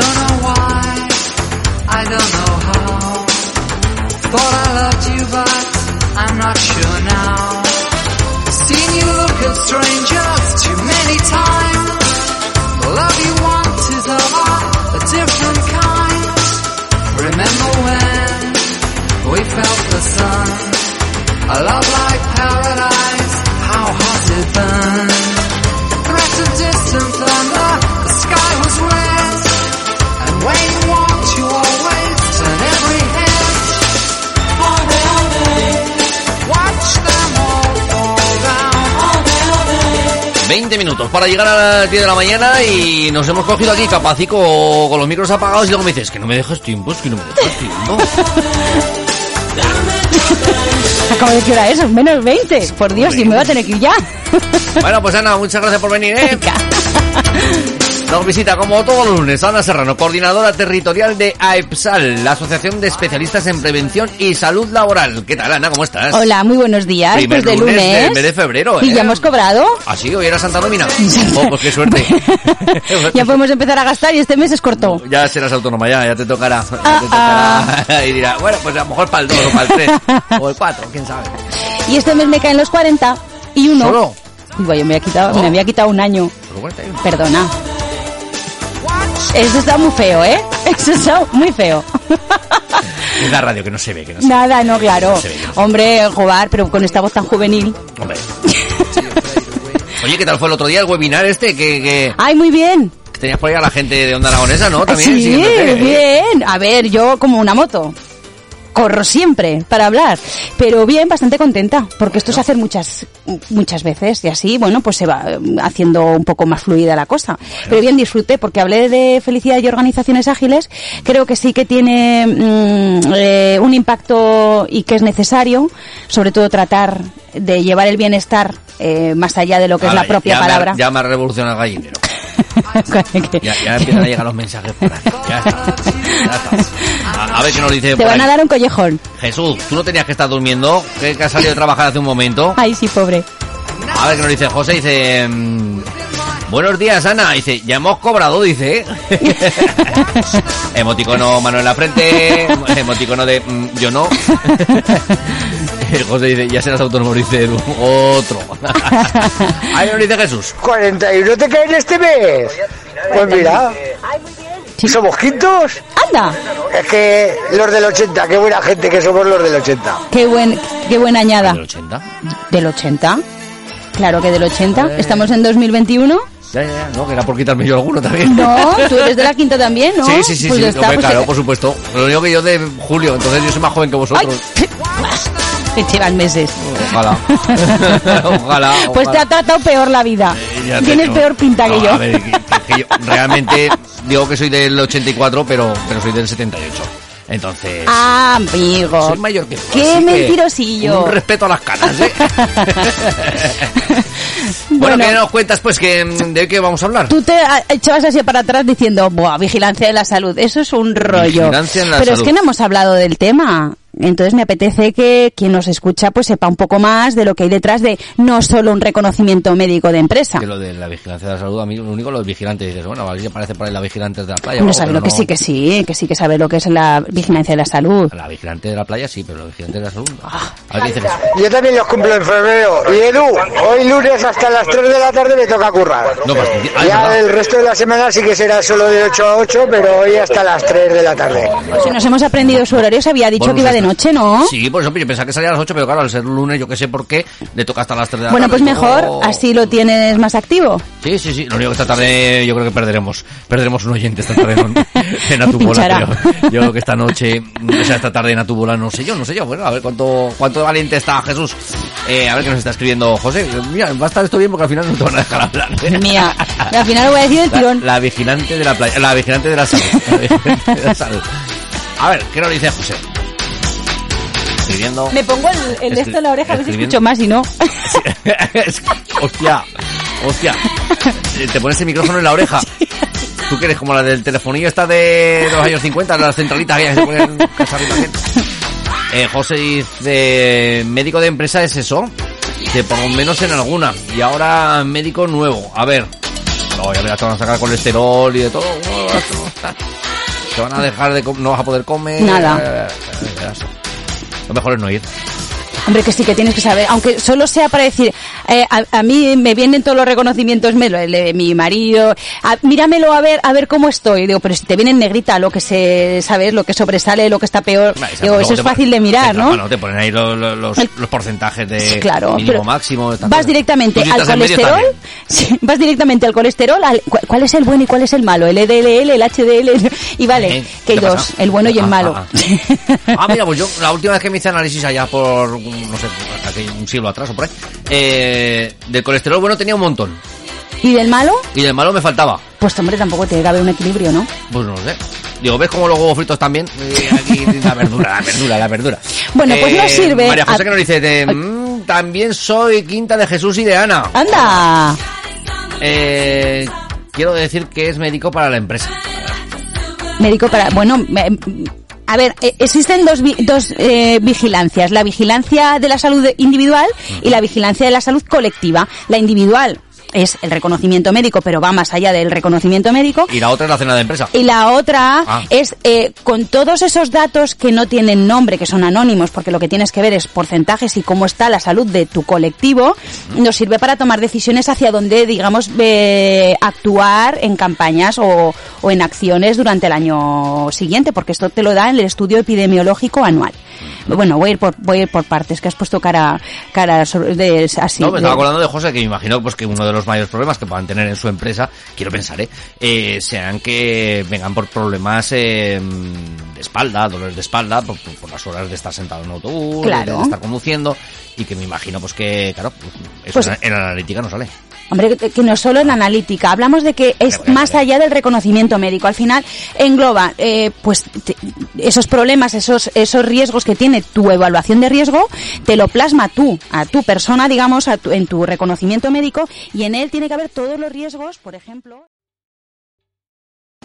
Don't know why, I don't know how. Thought I 20 minutos para llegar a las 10 de la mañana y nos hemos cogido aquí capacico con los micros apagados y luego me dices que no me dejas tiempo, es que no me dejas tiempo. Acabo de decir hora es, menos 20. Por Dios, y me voy a tener que ir ya. Bueno, pues Ana, muchas gracias por venir, ¿eh? Nos visita como todos los lunes Ana Serrano, coordinadora territorial de AEPSAL, la Asociación de Especialistas en Prevención y Salud Laboral. ¿Qué tal, Ana? ¿Cómo estás? Hola, muy buenos días. Primer pues de lunes lunes. del mes de febrero, ¿Y ¿eh? ya hemos cobrado? ¿Ah, sí? ¿Hoy era Santa Nómina? Oh, pues qué suerte. ya podemos empezar a gastar y este mes es corto. Ya serás autónoma, ya, ya te tocará. Ya Ah, te tocará. Y dirá, bueno, pues a lo mejor para el 2 o para el 3 o el 4, quién sabe. Y este mes me caen los 40 y uno. ¿Solo? Digo, yo me había quitado, Oh. me había quitado un año. Solo 41. Perdona. Eso está muy feo, ¿eh? Eso está muy feo. Es la radio que no se ve, que no se ve. Nada, no, claro. No se ve, no se ve. Hombre, jugar, pero con esta voz tan juvenil. Hombre. Oye, ¿qué tal fue el otro día el webinar este que, que, ¡Ay, muy bien! tenías por ahí a la gente de Onda Aragonesa, no? También sí, bien. A ver, yo como una moto. Corro siempre para hablar, pero bien, bastante contenta, porque esto se hace muchas muchas veces y así, bueno, pues se va eh, haciendo un poco más fluida la cosa. Pero bien disfruté, porque hablé de felicidad y organizaciones ágiles, creo que sí que tiene mm, eh, un impacto y que es necesario, sobre todo tratar de llevar el bienestar eh, más allá de lo que es la propia ya me palabra. ya me ha revolucionado gallinero. Que- Ya, ya empiezan a llegar los mensajes por ahí. Ya está. Ya está. A, a ver qué nos dice Te van ahí. a dar un collejón. Jesús, tú no tenías que estar durmiendo, que, que has salido de trabajar hace un momento. Ay, sí, pobre. A ver qué nos dice José, dice... mm, Buenos días, Ana. Dice, ya hemos cobrado, dice. emoticono mano en la frente. Emoticono de mm, yo no. José dice, ya serás autónomo, dice Edu. Otro. Ahí nos dice Jesús. 41 te caen este mes. Pues mira, somos quintos. Anda, Es que los del 80, qué buena gente que somos los del 80. qué buen, qué buena añada. ¿Del 80? ¿Del 80? Claro que del 80. Eh. Estamos en 2021. Ya, ya, ya. No, que era por quitarme yo alguno también. No, tú eres de la quinta también, ¿no? Sí, sí, sí, Pues sí. está, Hombre, pues claro, por supuesto. Lo único que yo de julio, entonces yo soy más joven que ¡Ay! Llevan meses. Ojalá. ojalá. Pues te ha tratado peor la vida. Eh, Tienes peor pinta No, que yo. A ver, que, que- que yo realmente digo que soy del 84, pero, pero soy del 78. Entonces, Ah, amigo. soy mayor que tú. Qué mentirosillo. Un respeto a las canas, ¿eh? bueno, Bueno. ¿qué nos cuentas, pues, que, de qué vamos a hablar? Tú te ah, echabas así para atrás diciendo, Buah, vigilancia de la salud, eso es un rollo. Vigilancia en la Pero salud. es que no hemos hablado del tema. Entonces me apetece que quien nos escucha pues sepa un poco más de lo que hay detrás de no solo un reconocimiento médico de empresa. Que lo de la vigilancia de la salud, a mí lo único los vigilantes, dices, bueno, a ver si aparece por ahí la vigilante de la playa. No sabe lo que sí, que sí, que sí que sabe lo que es la vigilancia de la salud. La vigilante de la playa sí, pero la vigilante de la salud no. Ah. A ver. Yo también los cumplo en febrero. Y Edu, hoy lunes hasta las 3 de la tarde me toca currar. No, pues, es Ya el resto de la semana sí que será solo de 8 a 8, pero hoy hasta las 3 de la tarde. Si nos hemos aprendido su horario, se había dicho Bueno, que iba pues de. Noche, ¿no? Sí, por eso yo pensaba que salía a las 8, pero claro, al ser lunes, yo que sé por qué, le toca hasta las 3 de la Bueno, tarde. pues mejor, así lo tienes más activo. Sí, sí, sí. Lo único que esta tarde yo creo que perderemos. Perderemos un oyente esta tarde en, en Atubola, creo. Yo creo que esta noche, o sea, esta tarde en Atubola, no sé yo, no sé yo. Bueno, a ver cuánto, cuánto valiente está Jesús. Eh, a ver qué nos está escribiendo José. Mira, va a estar esto bien porque al final no te van a dejar hablar. ¿eh? Mía, al final lo voy a decir el La, tirón. la vigilante de la playa, la vigilante de la salud. La vigilante de la salud. A ver, ¿qué nos dice José? Escribiendo. Me pongo el, el esto en la oreja, a ver si escucho más y no. Hostia, hostia. Te pones el micrófono en la oreja. ¿Tú que eres como la del telefonillo esta de los años 50, las centralitas que se ponen? Eh, José dice, médico de empresa es eso, que por lo menos en alguna. Y ahora médico nuevo. A ver. No, ya verás, te van a sacar colesterol y de todo. Te van a dejar de no vas a poder comer. Nada. Eh, eh. Lo mejor es no ir. Hombre, que sí que tienes que saber, aunque solo sea para decir, eh, a, a mí me vienen todos los reconocimientos, me lo- el de mi marido, a- míramelo a ver, a ver cómo estoy. Digo, pero si te viene en negrita lo que se, sabes, lo que sobresale, lo que está peor, digo, eso es fácil de mirar, te- ¿no? Bueno, te ponen ahí los, los, El- los porcentajes de Claro, mínimo pero máximo. vas directamente al colesterol, sí, vas directamente al colesterol, al, cu- ¿cuál es el bueno y cuál es el malo? El EDLL, el HDL, y vale, ¿Eh? que hay ¿Qué dos, pasa? el bueno y el Ah, malo. ah, ah. Ah, mira, pues yo la última vez que me hice análisis allá por, no sé, hace un siglo atrás o por ahí, eh, del colesterol bueno tenía un montón. ¿Y del malo? Y del malo me faltaba. Pues hombre, tampoco tiene que haber un equilibrio, ¿no? Pues no lo sé. Digo, ¿ves cómo los huevos fritos también? Eh, aquí la verdura, la verdura, la verdura. Bueno, pues no Eh, sirve María José a- que nos dice, de, "Mm, también soy quinta de Jesús y de Ana. ¡Anda! Eh, quiero decir que es médico para la empresa. médico para bueno me- a ver eh, existen dos dos eh, vigilancias. La vigilancia de la salud individual y la vigilancia de la salud colectiva. La individual es el reconocimiento médico pero va más allá del reconocimiento médico Y la otra es la cena de empresa. y la otra Ah. es eh, con todos esos datos que no tienen nombre, que son anónimos, porque lo que tienes que ver es porcentajes y cómo está la salud de tu colectivo, nos sirve para tomar decisiones hacia dónde, digamos, eh, actuar en campañas o, o en acciones durante el año siguiente, porque esto te lo da en el estudio epidemiológico anual. Bueno, voy a ir por, voy a ir por partes, que has puesto cara, cara sobre- de, así. No, me estaba acordando de José, que me imagino pues que uno de los mayores problemas que puedan tener en su empresa, quiero pensar, ¿eh? eh sean que vengan por problemas eh, de espalda, dolores de espalda, por, por- por las horas de estar sentado en autobús, Claro. de, estar conduciendo, y que me imagino pues que, claro, eso Pues- en, en la analítica no sale. Hombre, que que no solo en analítica, hablamos de que es más allá del reconocimiento médico. Al final engloba eh, pues te- esos problemas, esos esos riesgos que tiene tu evaluación de riesgo, te lo plasma tú, a tu persona, digamos, a tu- en tu reconocimiento médico y en él tiene que haber todos los riesgos, por ejemplo.